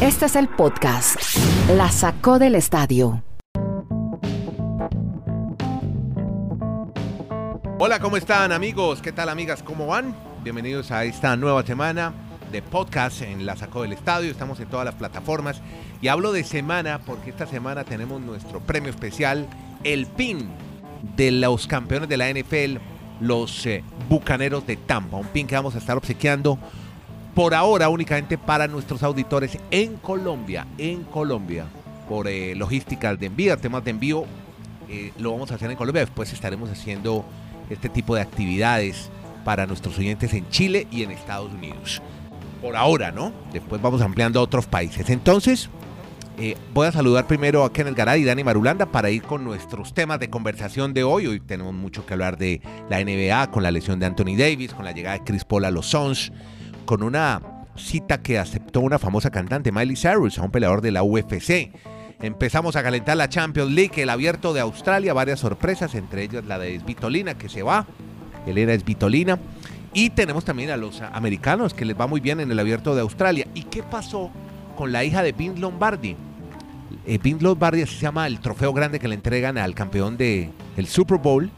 Este es el podcast. La sacó del estadio. Hola, ¿cómo están amigos? ¿Qué tal amigas? ¿Cómo van? Bienvenidos a esta nueva semana de podcast en La Sacó del Estadio. Estamos en todas las plataformas. Y hablo de semana porque esta semana tenemos nuestro premio especial, el PIN de los campeones de la NFL, los eh, Bucaneros de Tampa. Un PIN que vamos a estar obsequiando por ahora únicamente para nuestros auditores en Colombia. En Colombia. Por eh, logísticas de envío, temas de envío. eh, lo vamos a hacer en Colombia. Después estaremos haciendo este tipo de actividades para nuestros oyentes en Chile y en Estados Unidos. Por ahora, ¿no? Después vamos ampliando a otros países. Entonces, eh, voy a saludar primero a Kenneth Garay y Dani Marulanda para ir con nuestros temas de conversación de hoy. Hoy tenemos mucho que hablar de la NBA, con la lesión de Anthony Davis, con la llegada de Chris Paul a los Suns, con una cita que aceptó una famosa cantante, Miley Cyrus, a un peleador de la UFC. Empezamos a calentar la Champions League, el abierto de Australia, varias sorpresas, entre ellas la de Svitolina que se va, Elena Svitolina. Y tenemos también a los americanos que les va muy bien en el abierto de Australia. ¿Y qué pasó con la hija de Vince Lombardi? Eh, Vince Lombardi se llama el trofeo grande que le entregan al campeón del el Super Bowl.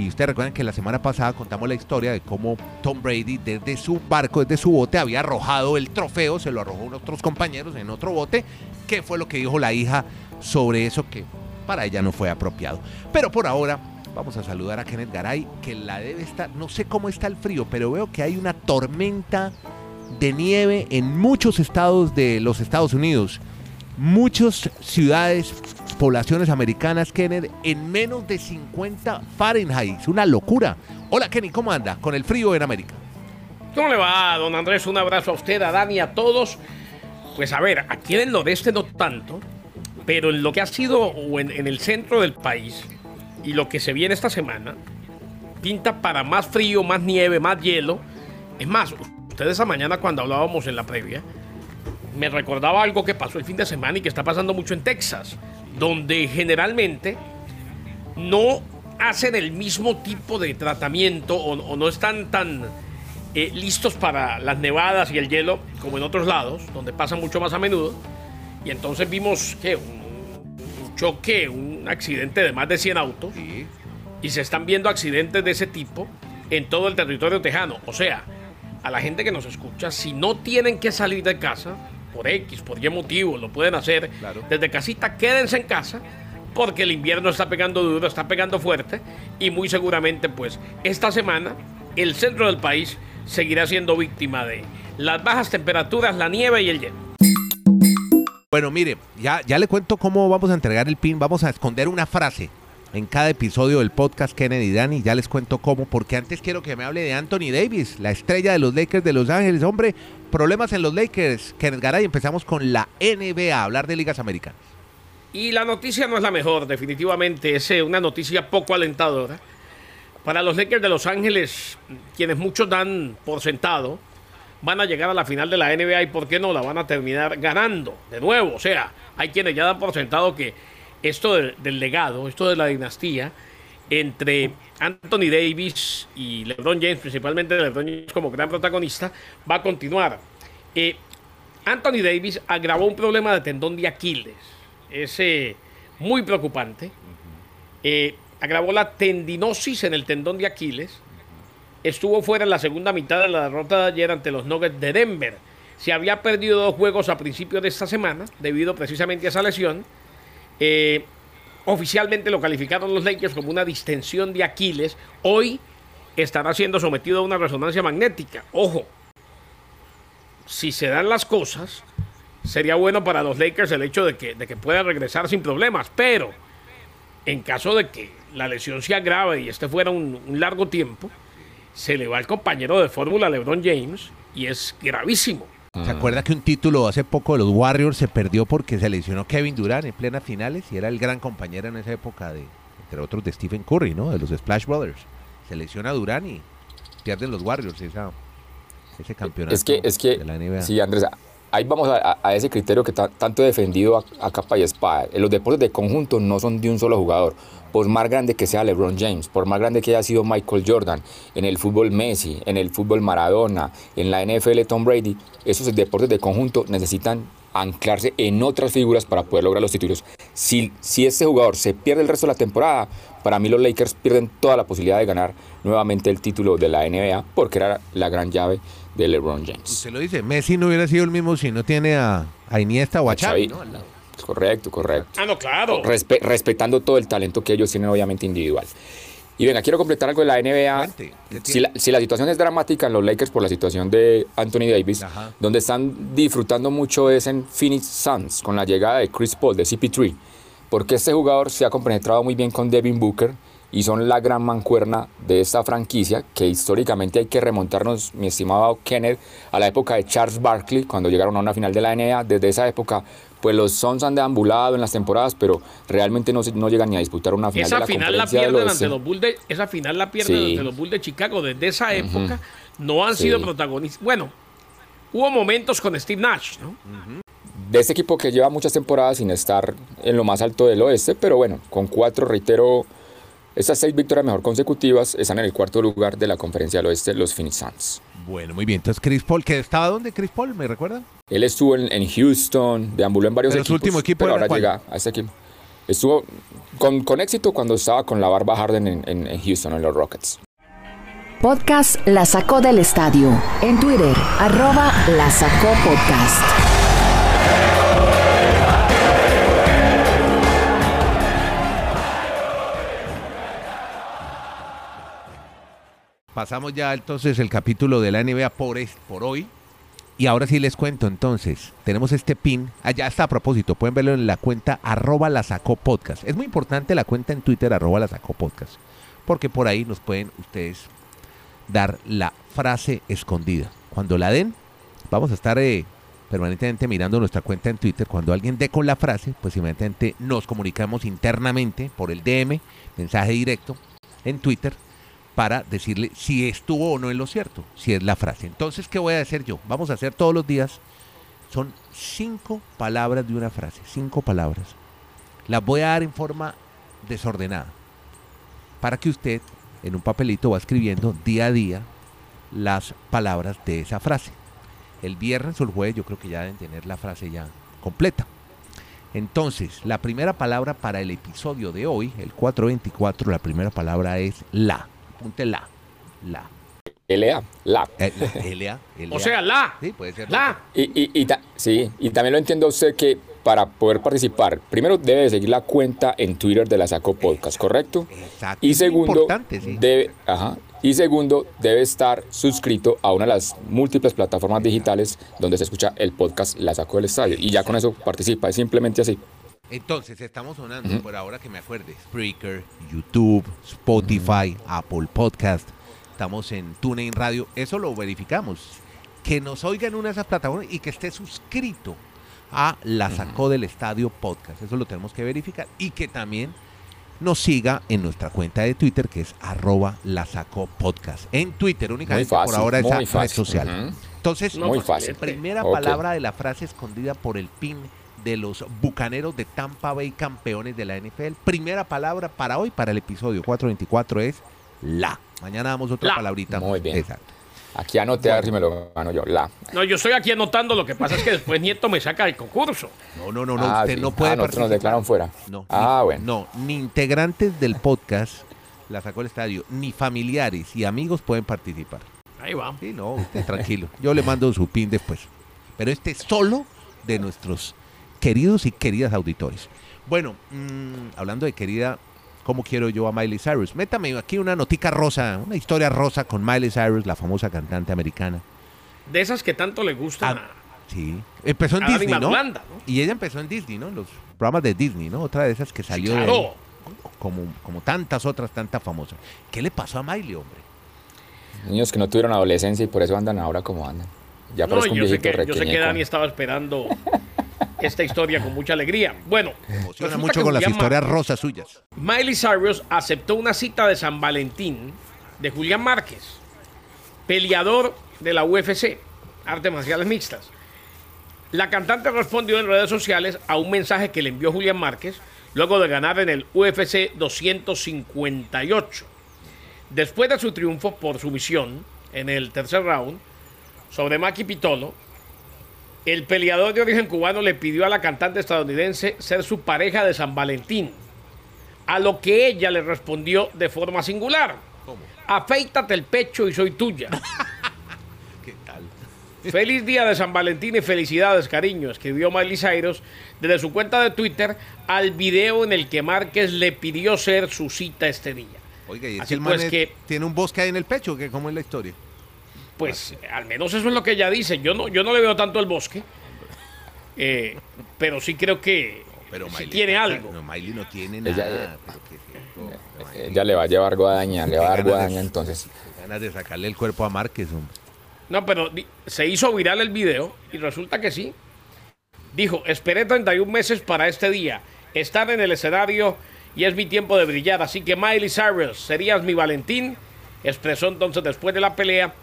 Y ustedes recuerdan que la semana pasada contamos la historia de cómo Tom Brady desde su barco, desde su bote, había arrojado el trofeo, se lo arrojó a otros compañeros en otro bote. ¿Qué fue lo que dijo la hija sobre eso que para ella no fue apropiado? Pero por ahora vamos a saludar a Kenneth Garay, que la debe estar, no sé cómo está el frío, pero veo que hay una tormenta de nieve en muchos estados de los Estados Unidos. Muchas ciudades, poblaciones americanas, Kenneth, en menos de 50 Fahrenheit. Una locura. Hola, Kenny, ¿cómo anda? Con el frío en América. ¿Cómo le va, don Andrés? Un abrazo a usted, a Dani, a todos. Pues a ver, aquí en el noreste no tanto, pero en lo que ha sido o en, en el centro del país y lo que se viene esta semana, pinta para más frío, más nieve, más hielo. Es más, ustedes esa mañana cuando hablábamos en la previa, me recordaba algo que pasó el fin de semana y que está pasando mucho en Texas, donde generalmente no hacen el mismo tipo de tratamiento o, o no están tan eh, listos para las nevadas y el hielo como en otros lados, donde pasa mucho más a menudo. Y entonces vimos que un, un choque, un accidente de más de 100 autos. Y se están viendo accidentes de ese tipo en todo el territorio tejano. O sea, a la gente que nos escucha, si no tienen que salir de casa, por X, por Y motivo, lo pueden hacer Claro. desde casita, quédense en casa, porque el invierno está pegando duro, está pegando fuerte, y muy seguramente, pues, esta semana, el centro del país seguirá siendo víctima de las bajas temperaturas, la nieve y el hielo. Bueno, mire, ya, ya le cuento cómo vamos a entregar el pin. Vamos a esconder una frase en cada episodio del podcast Kennedy Dani. Ya les cuento cómo, porque antes quiero que me hable de Anthony Davis, la estrella de los Lakers de Los Ángeles. Hombre, problemas en los Lakers. Kenneth Garay, empezamos con la NBA, hablar de ligas americanas. Y la noticia no es la mejor, definitivamente. Es eh, una noticia poco alentadora. Para los Lakers de Los Ángeles, quienes muchos dan por sentado, van a llegar a la final de la NBA y por qué no la van a terminar ganando de nuevo. O sea, hay quienes ya dan por sentado que esto del, del legado, esto de la dinastía entre Anthony Davis y LeBron James, principalmente LeBron James como gran protagonista, va a continuar. Eh, Anthony Davis agravó un problema de tendón de Aquiles. Es eh, muy preocupante. Eh, agravó la tendinosis en el tendón de Aquiles. Estuvo fuera en la segunda mitad de la derrota de ayer ante los Nuggets de Denver. Se había perdido dos juegos a principios de esta semana debido precisamente a esa lesión. Eh, oficialmente lo calificaron los Lakers como una distensión de Aquiles. Hoy estará siendo sometido a una resonancia magnética. Ojo, si se dan las cosas, sería bueno para los Lakers el hecho de que, pueda regresar sin problemas. Pero en caso de que la lesión sea grave y este fuera un, un largo tiempo, se le va al compañero de fórmula LeBron James y es gravísimo. ¿Se acuerda que un título hace poco de los Warriors se perdió porque se lesionó Kevin Durant en plenas finales y era el gran compañero en esa época de, entre otros, de Stephen Curry, ¿no? De los Splash Brothers. Se lesiona Durant y pierden los Warriors esa, ese campeonato Es que, es que, de la NBA. sí, Andrés, ahí vamos a, ese criterio que ta- tanto he defendido a, capa y espada. En los deportes de conjunto no son de un solo jugador. Por más grande que sea LeBron James, por más grande que haya sido Michael Jordan, en el fútbol Messi, en el fútbol Maradona, en la NFL Tom Brady, esos deportes de conjunto necesitan anclarse en otras figuras para poder lograr los títulos. Si, si este jugador se pierde el resto de la temporada, para mí los Lakers pierden toda la posibilidad de ganar nuevamente el título de la NBA porque era la gran llave de LeBron James. Usted lo dice, Messi no hubiera sido el mismo si no tiene a, a Iniesta o a A Xavi. Correcto, correcto. Ah, no, claro. Respe- respetando todo el talento que ellos tienen obviamente individual. Y venga, quiero completar algo de la NBA. Cuente, ¿qué Si la, si la situación es dramática en los Lakers por la situación de Anthony Davis, Ajá. donde están disfrutando mucho es en Phoenix Suns con la llegada de Chris Paul, de CP3, porque este jugador se ha compenetrado muy bien con Devin Booker y son la gran mancuerna de esta franquicia que históricamente hay que remontarnos, mi estimado Kenneth, a la época de Charles Barkley, cuando llegaron a una final de la NBA. Desde esa época, pues los Suns han deambulado en las temporadas, pero realmente no, no llegan ni a disputar una final de Esa la final la pierden ante los Bulls de, esa final la pierden Sí. ante los Bulls de Chicago. Desde esa época no han Sí. sido protagonistas. Bueno, hubo momentos con Steve Nash, ¿no? de este equipo que lleva muchas temporadas sin estar en lo más alto del oeste, pero bueno, con cuatro, reitero, estas seis victorias mejor consecutivas están en el cuarto lugar de la conferencia del oeste, los Phoenix Suns. Bueno, muy bien. Entonces, Chris Paul, ¿que estaba dónde, Chris Paul? ¿Me recuerdan? Él estuvo en, en Houston, deambuló en varios Pero su equipos, último equipo pero ahora cuál? llega a este equipo. Estuvo con, con éxito cuando estaba con la barba Harden en, en- en Houston, en los Rockets. Podcast La Sacó del Estadio. En Twitter, arroba La Sacó Podcast. Pasamos ya entonces el capítulo de la NBA por, es- por hoy. Y ahora sí les cuento entonces, tenemos este pin, allá está a propósito, pueden verlo en la cuenta arroba la podcast. Es muy importante la cuenta en Twitter arroba la podcast, porque por ahí nos pueden ustedes dar la frase escondida. Cuando la den, vamos a estar eh, permanentemente mirando nuestra cuenta en Twitter. Cuando alguien dé con la frase, pues inmediatamente nos comunicamos internamente por el DM, mensaje directo, en Twitter, para decirle si estuvo o no en lo cierto, si es la frase. Entonces, ¿qué voy a hacer yo? Vamos a hacer todos los días. Son cinco palabras de una frase, cinco palabras. Las voy a dar en forma desordenada, para que usted en un papelito va escribiendo día a día las palabras de esa frase. El viernes o el jueves yo creo que ya deben tener la frase ya completa. Entonces, la primera palabra para el episodio de hoy, el 424, la primera palabra es la. Apunte la. La. LA, la. Eh, la, LA, LA. O sea, la. Sí, puede ser. La. Y, y- y ta- sí, y también lo entiendo usted que para poder participar, primero debe de seguir la cuenta en Twitter de la Saco Podcast, ¿correcto? Exacto. Y segundo, sí. debe, ajá, y segundo, debe estar suscrito a una de las múltiples plataformas digitales donde se escucha el podcast La Saco del Estadio. Y ya con eso participa, es simplemente así. Entonces, estamos sonando, por ahora que me acuerde, Spreaker, YouTube, Spotify, Apple Podcast, estamos en TuneIn Radio, eso lo verificamos. Que nos oiga en una de esas plataformas y que esté suscrito a La Sacó del Estadio Podcast, eso lo tenemos que verificar. Y que también nos siga en nuestra cuenta de Twitter, que es arroba La Sacó Podcast. En Twitter únicamente, fácil, por ahora esa red social. Entonces, Muy fácil. primera palabra de la frase escondida por el pin de los bucaneros de Tampa Bay, campeones de la NFL. Primera palabra para hoy, para el episodio 424, es la. Mañana damos otra La. palabrita. Muy bien. Exacto. Aquí anote a ver si me lo gano yo. La. No, yo estoy aquí anotando. Lo que pasa es que después Nieto me saca del concurso. No, no, no, no. Ah, usted sí. no puede Ah, nosotros nos participar. declaran fuera. No. Ah, ni, bueno. No, ni integrantes del podcast, la sacó el estadio, ni familiares y amigos pueden participar. Ahí va. Sí, no, usted tranquilo. Yo le mando su pin después. Pero este es solo de nuestros queridos y queridas auditores. Bueno, mm, hablando de querida, ¿cómo quiero yo a Miley Cyrus? Métame aquí una notica rosa, una historia rosa con Miley Cyrus, la famosa cantante americana. De esas que tanto le gustan. Ah, Sí, empezó en Disney, ¿no? Y ella empezó en Disney, ¿no? En los programas de Disney, ¿no? Otra de esas que salió de- claro. como, como tantas otras, tantas famosas. ¿Qué le pasó a Miley, hombre? Niños que no tuvieron adolescencia y por eso andan ahora como andan. Ya No, yo sé, viejito que, yo sé que. Dani estaba esperando esta historia con mucha alegría. Bueno, Emociona mucho con las Ma- historias rosas suyas. Miley Cyrus aceptó una cita de San Valentín de Julián Márquez, peleador de la UFC, artes marciales mixtas. La cantante respondió en redes sociales a un mensaje que le envió Julián Márquez luego de ganar en el UFC 258. Después de su triunfo por sumisión en el tercer round sobre Maki Pitolo, el peleador de origen cubano le pidió a la cantante estadounidense ser su pareja de San Valentín, a lo que ella le respondió de forma singular. ¿Cómo? Afeítate el pecho y soy tuya. ¿Qué tal? Feliz día de San Valentín y felicidades, cariño, escribió Miley Cyrus desde su cuenta de Twitter al video en el que Márquez le pidió ser su cita este día. Oiga, y es Así que el pues man es- que- tiene un bosque ahí en el pecho, que ¿cómo es la historia? Pues al menos eso es lo que ella dice. Yo no, yo no le veo tanto el bosque, eh, pero sí creo que Pero sí Miley tiene algo. No, Miley no tiene Ella- nada. pero ¿qué es esto? Miley, Ella le va a llevar guadaña, le va a dar guadaña entonces. ganas de sacarle el cuerpo a Márquez, hombre. No, pero se hizo viral el video y resulta que sí. Dijo, esperé 31 meses para este día, estar en el escenario y es mi tiempo de brillar. Así que Miley Cyrus, serías mi Valentín. Expresó entonces después de la pelea,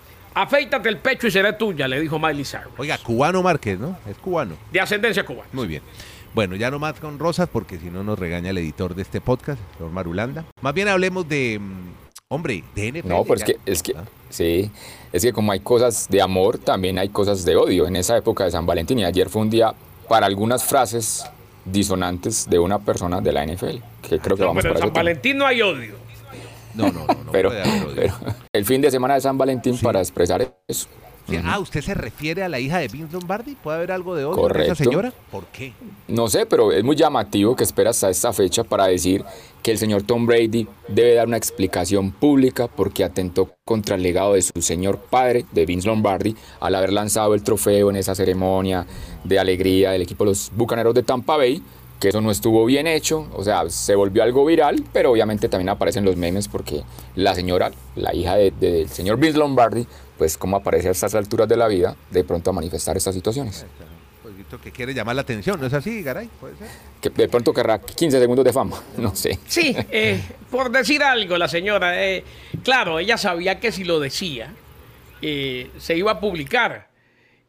afeítate el pecho y seré tuya, le dijo Miley Cyrus. Oiga, cubano Márquez, ¿no? Es cubano. De ascendencia cubana. Muy bien. Bueno, ya no más con rosas porque si no nos regaña el editor de este podcast, señor Marulanda. Más bien hablemos de, mm, hombre, de NFL. No, pues ya. que, es que, Ah, sí, es que como hay cosas de amor, también hay cosas de odio en esa época de San Valentín. Y ayer fue un día para algunas frases disonantes de una persona de la NFL, que creo que No, vamos pero en para San ese tema. Valentín no hay odio. No, no, no, no Pero, el fin de semana de San Valentín para expresar eso. Ah, ¿usted se refiere a la hija de Vince Lombardi? ¿Puede haber algo de odio Correcto. esa señora? ¿Por qué? No sé, pero es muy llamativo que espera hasta esta fecha para decir que el señor Tom Brady debe dar una explicación pública porque atentó contra el legado de su señor padre, de Vince Lombardi, al haber lanzado el trofeo en esa ceremonia de alegría del equipo de los Bucaneros de Tampa Bay, que eso no estuvo bien hecho, o sea, se volvió algo viral, pero obviamente también aparecen los memes porque la señora, la hija de- del señor Vince Lombardi, pues como aparece a estas alturas de la vida, de pronto a manifestar estas situaciones. Pues visto que quiere llamar la atención, ¿no es así, Garay? ¿Puede ser? que de pronto querrá 15 segundos de fama, no sé. Sí, eh, por decir algo, la señora, eh, claro, ella sabía que si lo decía, eh, se iba a publicar.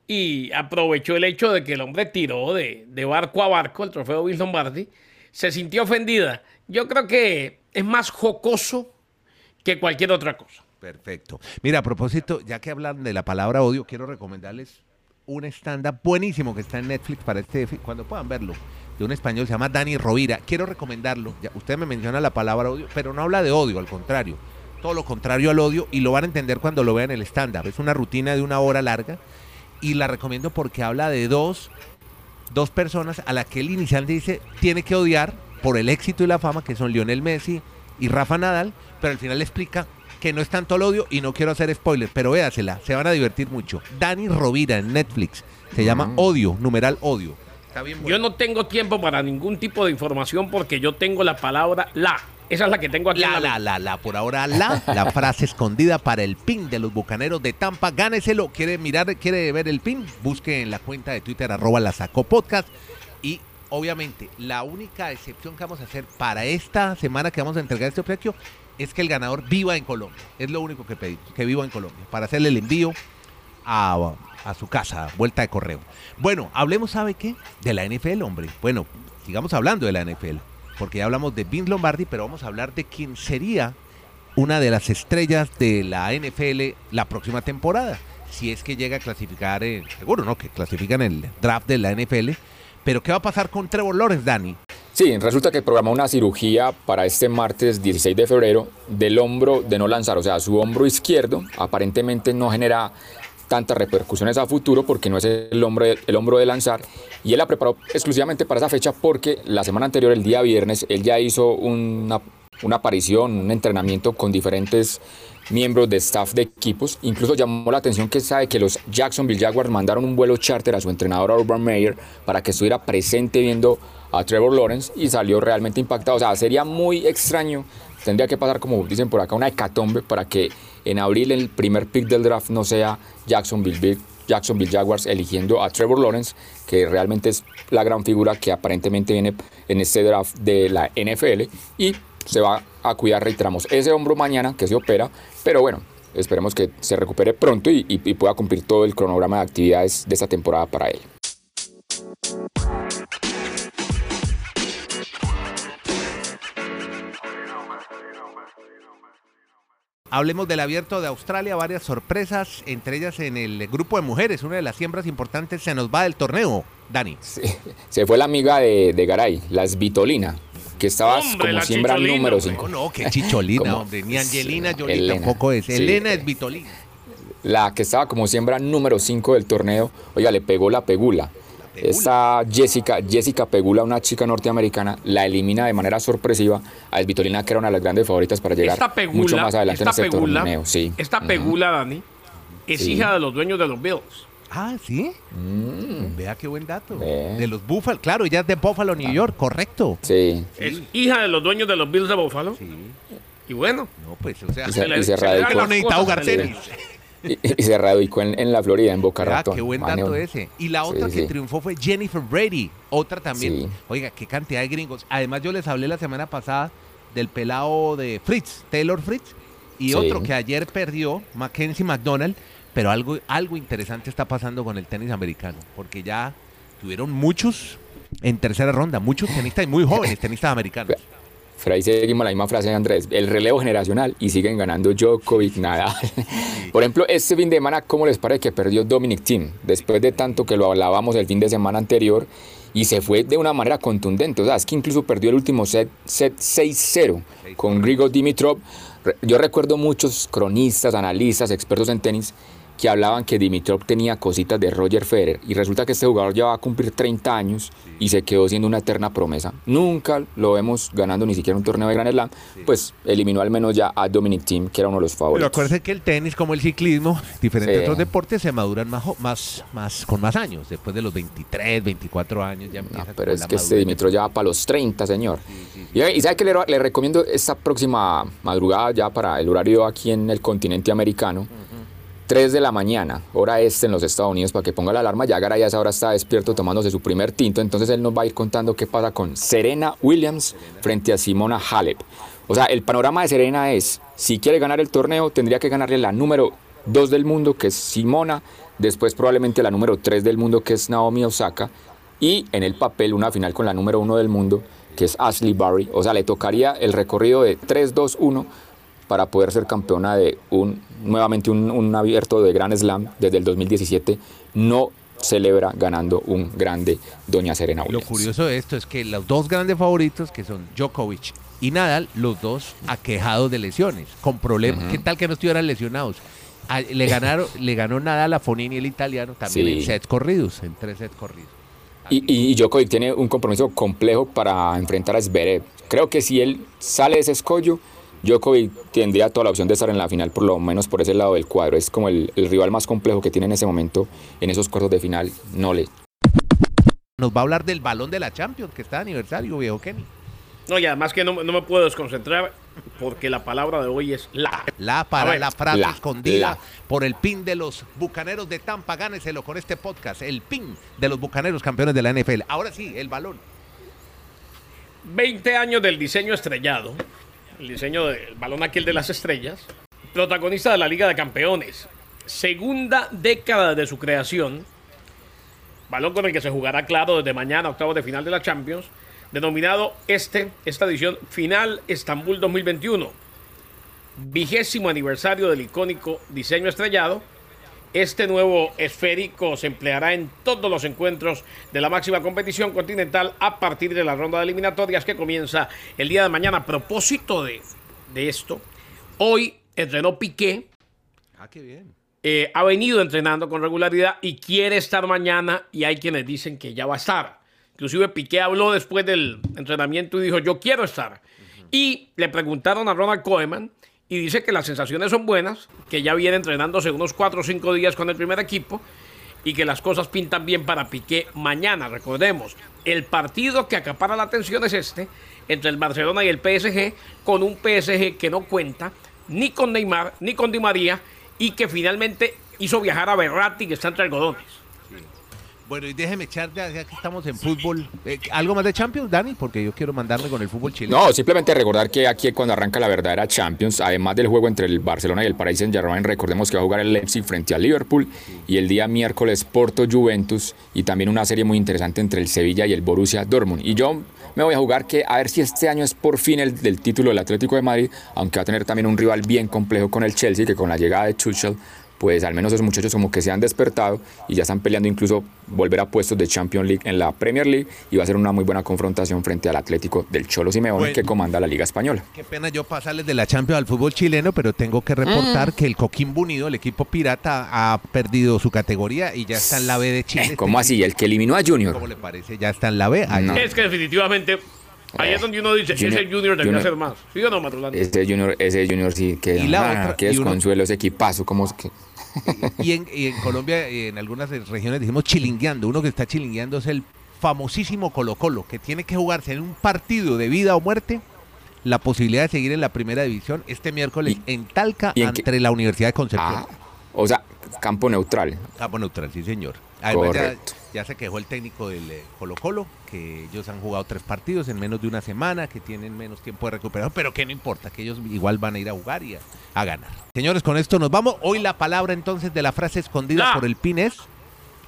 Y aprovechó el hecho de que el hombre tiró de, de barco a barco el trofeo Vince Lombardi, se sintió ofendida. Yo creo que es más jocoso que cualquier otra cosa. Perfecto. Mira, a propósito, ya que hablan de la palabra odio, quiero recomendarles un stand-up buenísimo que está en Netflix para este, cuando puedan verlo, de un español, se llama Dani Rovira. Quiero recomendarlo. Ya, usted me menciona la palabra odio, pero no habla de odio, al contrario. Todo lo contrario al odio y lo van a entender cuando lo vean el stand-up. Es una rutina de una hora larga y la recomiendo porque habla de dos, dos personas a las que el iniciante dice tiene que odiar por el éxito y la fama, que son Lionel Messi y Rafa Nadal, pero al final le explica que no es tanto el odio y no quiero hacer spoilers, pero véasela, se van a divertir mucho. Dani Rovira en Netflix, se llama Odio, numeral Odio. Está bien Yo no tengo tiempo para ningún tipo de información porque yo tengo la palabra la. Esa es la que tengo aquí. la la, la, la, por ahora la, la frase escondida para el pin de los bucaneros de Tampa. Gáneselo. ¿Quiere mirar, quiere ver el pin? Busque en la cuenta de Twitter, arroba la sacó podcast. Y obviamente, la única excepción que vamos a hacer para esta semana que vamos a entregar este obsequio es que el ganador viva en Colombia. Es lo único que pedimos, que viva en Colombia, para hacerle el envío a, a su casa, vuelta de correo. Bueno, hablemos, ¿sabe qué? De la NFL, hombre. Bueno, sigamos hablando de la NFL, porque ya hablamos de Vince Lombardi, pero vamos a hablar de quién sería una de las estrellas de la NFL la próxima temporada. Si es que llega a clasificar, seguro, ¿no? Que clasifican el draft de la NFL. Pero ¿qué va a pasar con Trevor Lawrence, Dani? Sí, resulta que programó una cirugía para este martes 16 de febrero del hombro de no lanzar, o sea, su hombro izquierdo aparentemente no genera tantas repercusiones a futuro porque no es el hombro, de, el hombro de lanzar y él la preparó exclusivamente para esa fecha porque la semana anterior, el día viernes, él ya hizo una, una aparición, un entrenamiento con diferentes miembros de staff de equipos. Incluso llamó la atención que sabe que los Jacksonville Jaguars mandaron un vuelo charter a su entrenador Urban Meyer para que estuviera presente viendo a Trevor Lawrence y salió realmente impactado. O sea, sería muy extraño. Tendría que pasar, como dicen por acá, una hecatombe para que en abril el primer pick del draft no sea Jacksonville, Jacksonville Jaguars eligiendo a Trevor Lawrence, que realmente es la gran figura que aparentemente viene en este draft de la NFL y se va a cuidar, reiteramos, ese hombro mañana que se opera, pero bueno, esperemos que se recupere pronto y, y- y pueda cumplir todo el cronograma de actividades de esta temporada para él. Hablemos del abierto de Australia, varias sorpresas, entre ellas en el grupo de mujeres, una de las siembras importantes se nos va del torneo, Dani. Sí, Se fue la amiga de, de Garay, la Svitolina, que estaba Hombre, como siembra Chicholina, número hombre. 5. No, no, que chicholina, hombre, ni Angelina Sí, Jolie tampoco es. Sí. Elena es Vitolina. La que estaba como siembra número 5 del torneo, oiga, le pegó la pegula. Esa Jessica, Jessica Pegula, una chica norteamericana, la elimina de manera sorpresiva a Svitolina, que era una de las grandes favoritas para llegar Esta pegula, mucho más adelante en esta este pegula, torneo. Sí. esta pegula, Dani, es Sí. hija de los dueños de los Bills. Ah, ¿sí? Vea qué buen dato. Mm. De los Buffalo, claro, ella es de Buffalo, New York, correcto. Sí. Es hija de los dueños de los Bills de Buffalo. Sí. Y bueno, No, pues, o sea, Y se- le- y se radicó. con Y, y se radicó en, en la Florida, en Boca Vea, Ratón. qué buen Mane- dato ese. Y la otra Sí, que sí. triunfó fue Jennifer Brady, otra también. Sí. Oiga, qué cantidad de gringos. Además, yo les hablé la semana pasada del pelado de Fritz, Taylor Fritz, y otro que ayer perdió, Mackenzie McDonald, pero algo, algo interesante está pasando con el tenis americano, porque ya tuvieron muchos en tercera ronda, muchos tenistas y muy jóvenes tenistas americanos. Pero ahí seguimos la misma frase de Andrés, el relevo generacional y siguen ganando Djokovic, Nadal. Por ejemplo, este fin de semana, ¿cómo les parece que perdió Dominic Thiem? Después de tanto que lo hablábamos el fin de semana anterior y se fue de una manera contundente. O sea, es que incluso perdió el último set, set 6-0 con Grigor Dimitrov. Yo recuerdo muchos cronistas, analistas, expertos en tenis que hablaban que Dimitrov tenía cositas de Roger Federer y resulta que este jugador ya va a cumplir 30 años y se quedó siendo una eterna promesa. Nunca lo vemos ganando ni siquiera un torneo de Grand Slam, pues eliminó al menos ya a Dominic Thiem, que era uno de los Pero favoritos. acuérdense que el tenis, como el ciclismo, diferentes Sí. otros deportes, se maduran más, más, más, con más años. Después de los 23, 24 años ya No, empieza Ah, pero es que este. Dimitrov ya va para los 30, señor. Y, y ¿sabe que le, le recomiendo esta próxima madrugada ya para el horario aquí en el continente americano? 3 de la mañana, hora este en los Estados Unidos, para que ponga la alarma. Ya Garay a está despierto tomándose su primer tinto, entonces él nos va a ir contando qué pasa con Serena Williams frente a Simona Halep. O sea, el panorama de Serena es, si quiere ganar el torneo, tendría que ganarle la número 2 del mundo, que es Simona, después probablemente la número 3 del mundo, que es Naomi Osaka, y en el papel una final con la número 1 del mundo, que es Ashley Barry. O sea, le tocaría el recorrido de 3-2-1 para poder ser campeona de un nuevamente un, un abierto de Grand Slam desde el 2017 no celebra ganando un grande Doña Serena Lo curioso de esto es que los dos grandes favoritos, que son Djokovic y Nadal, los dos aquejados de lesiones, con problemas. ¿Qué tal que no estuvieran lesionados? A- le, ganaron, le ganó Nadal a Fonini, el italiano, también Sí. en sets corridos, en tres sets corridos. Y, y, y Djokovic tiene un compromiso complejo para enfrentar a Zverev. Creo que si él sale de ese escollo, Djokovic tendría toda la opción de estar en la final, por lo menos por ese lado del cuadro. Es como el, el rival más complejo que tiene en ese momento en esos cuartos de final. No le. Nos va a hablar del balón de la Champions, que está de aniversario, viejo Kenny. no, y además que no, no me puedo desconcentrar porque la palabra de hoy es la. La para ver, la frase la, escondida la. por el pin de los bucaneros de Tampa. Gáneselo con este podcast. El pin de los bucaneros campeones de la NFL. Ahora sí, el balón. 20 años del diseño estrellado, el diseño del balón aquel de las estrellas, protagonista de la Liga de Campeones, segunda década de su creación, balón con el que se jugará claro desde mañana, octavos de final de la Champions, denominado este, esta edición Final Estambul 2021, vigésimo aniversario del icónico diseño estrellado, este nuevo esférico se empleará en todos los encuentros de la máxima competición continental a partir de la ronda de eliminatorias que comienza el día de mañana. A propósito de, de esto, hoy entrenó Piqué, Ah, qué bien. eh, ha venido entrenando con regularidad y quiere estar mañana y hay quienes dicen que ya va a estar. Inclusive Piqué habló después del entrenamiento y dijo yo quiero estar. Y le preguntaron a Ronald Koeman y dice que las sensaciones son buenas, que ya viene entrenándose unos 4 o 5 días con el primer equipo y que las cosas pintan bien para Piqué mañana. Recordemos, el partido que acapara la atención es este, entre el Barcelona y el PSG, con un PSG que no cuenta ni con Neymar ni con Di María y que finalmente hizo viajar a Berratti que está entre algodones. Bueno, y déjeme echar, ya que estamos en fútbol, eh, ¿algo más de Champions, Dani? Porque yo quiero mandarme con el fútbol chileno. No, simplemente recordar que aquí cuando arranca la verdadera Champions, además del juego entre el Barcelona y el Paris Saint-Germain, recordemos que va a jugar el Leipzig frente al Liverpool y el día miércoles Porto Juventus y también una serie muy interesante entre el Sevilla y el Borussia Dortmund. Y yo me voy a jugar que a ver si este año es por fin el del título del Atlético de Madrid, aunque va a tener también un rival bien complejo con el Chelsea, que con la llegada de Tuchel pues al menos esos muchachos como que se han despertado y ya están peleando incluso volver a puestos de Champions League en la Premier League y va a ser una muy buena confrontación frente al Atlético del Cholo Simeone Bueno. que comanda la Liga Española. Qué pena yo pasarles de la Champions al fútbol chileno, pero tengo que Mm. reportar que el Coquimbo Unido, el equipo pirata, ha perdido su categoría y ya está en la B de Chile. Eh, ¿Cómo Este así? El que eliminó a Junior. ¿Cómo le parece? Ya está en la B. No. Es que definitivamente ahí es donde uno dice, Junior- ese Junior Junior- hacer más. ¿Sí o no, Matrolando? Ese Junior, ese Junior sí que Y la ah, otra- qué y uno- desconsuelo ese equipazo, como es que Y en, y en Colombia, y en algunas regiones, dijimos chilingueando. Uno que está chilingueando es el famosísimo Colo Colo, que tiene que jugarse en un partido de vida o muerte la posibilidad de seguir en la primera división este miércoles Y- en Talca y en qué- entre la Universidad de Concepción. ah, o sea, campo neutral. Campo neutral, sí señor. Además Correcto. ya se quejó el técnico del eh, Colo Colo, que ellos han jugado tres partidos en menos de una semana, que tienen menos tiempo de recuperación, pero que no importa, que ellos igual van a ir a jugar y a, a ganar. Señores, con esto nos vamos. Hoy la palabra entonces de la frase escondida La. por el PIN es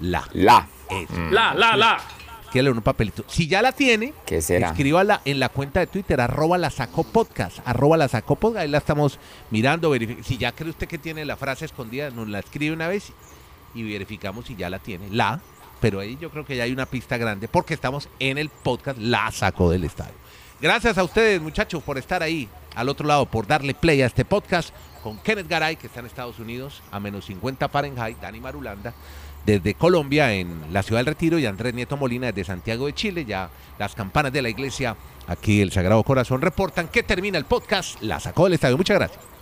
la. La. Es. La, la, la. Escríbale en un papelito. Si ya la tiene, ¿Qué será? escríbala en la cuenta de Twitter, arroba la podcast, arroba la podcast. Ahí la estamos mirando. Si ya cree usted que tiene la frase escondida, nos la escribe una vez y verificamos si ya la tiene. La, pero ahí yo creo que ya hay una pista grande porque estamos en el podcast La Sacó del Estadio. Gracias a ustedes, muchachos, por estar ahí al otro lado, por darle play a este podcast con Kenneth Garay, que está en Estados Unidos, a menos 50 Fahrenheit, Dani Marulanda, desde Colombia, en la ciudad del Retiro, y Andrés Nieto Molina desde Santiago de Chile. Ya las campanas de la iglesia, aquí el Sagrado Corazón, reportan que termina el podcast La Sacó del Estadio. Muchas gracias.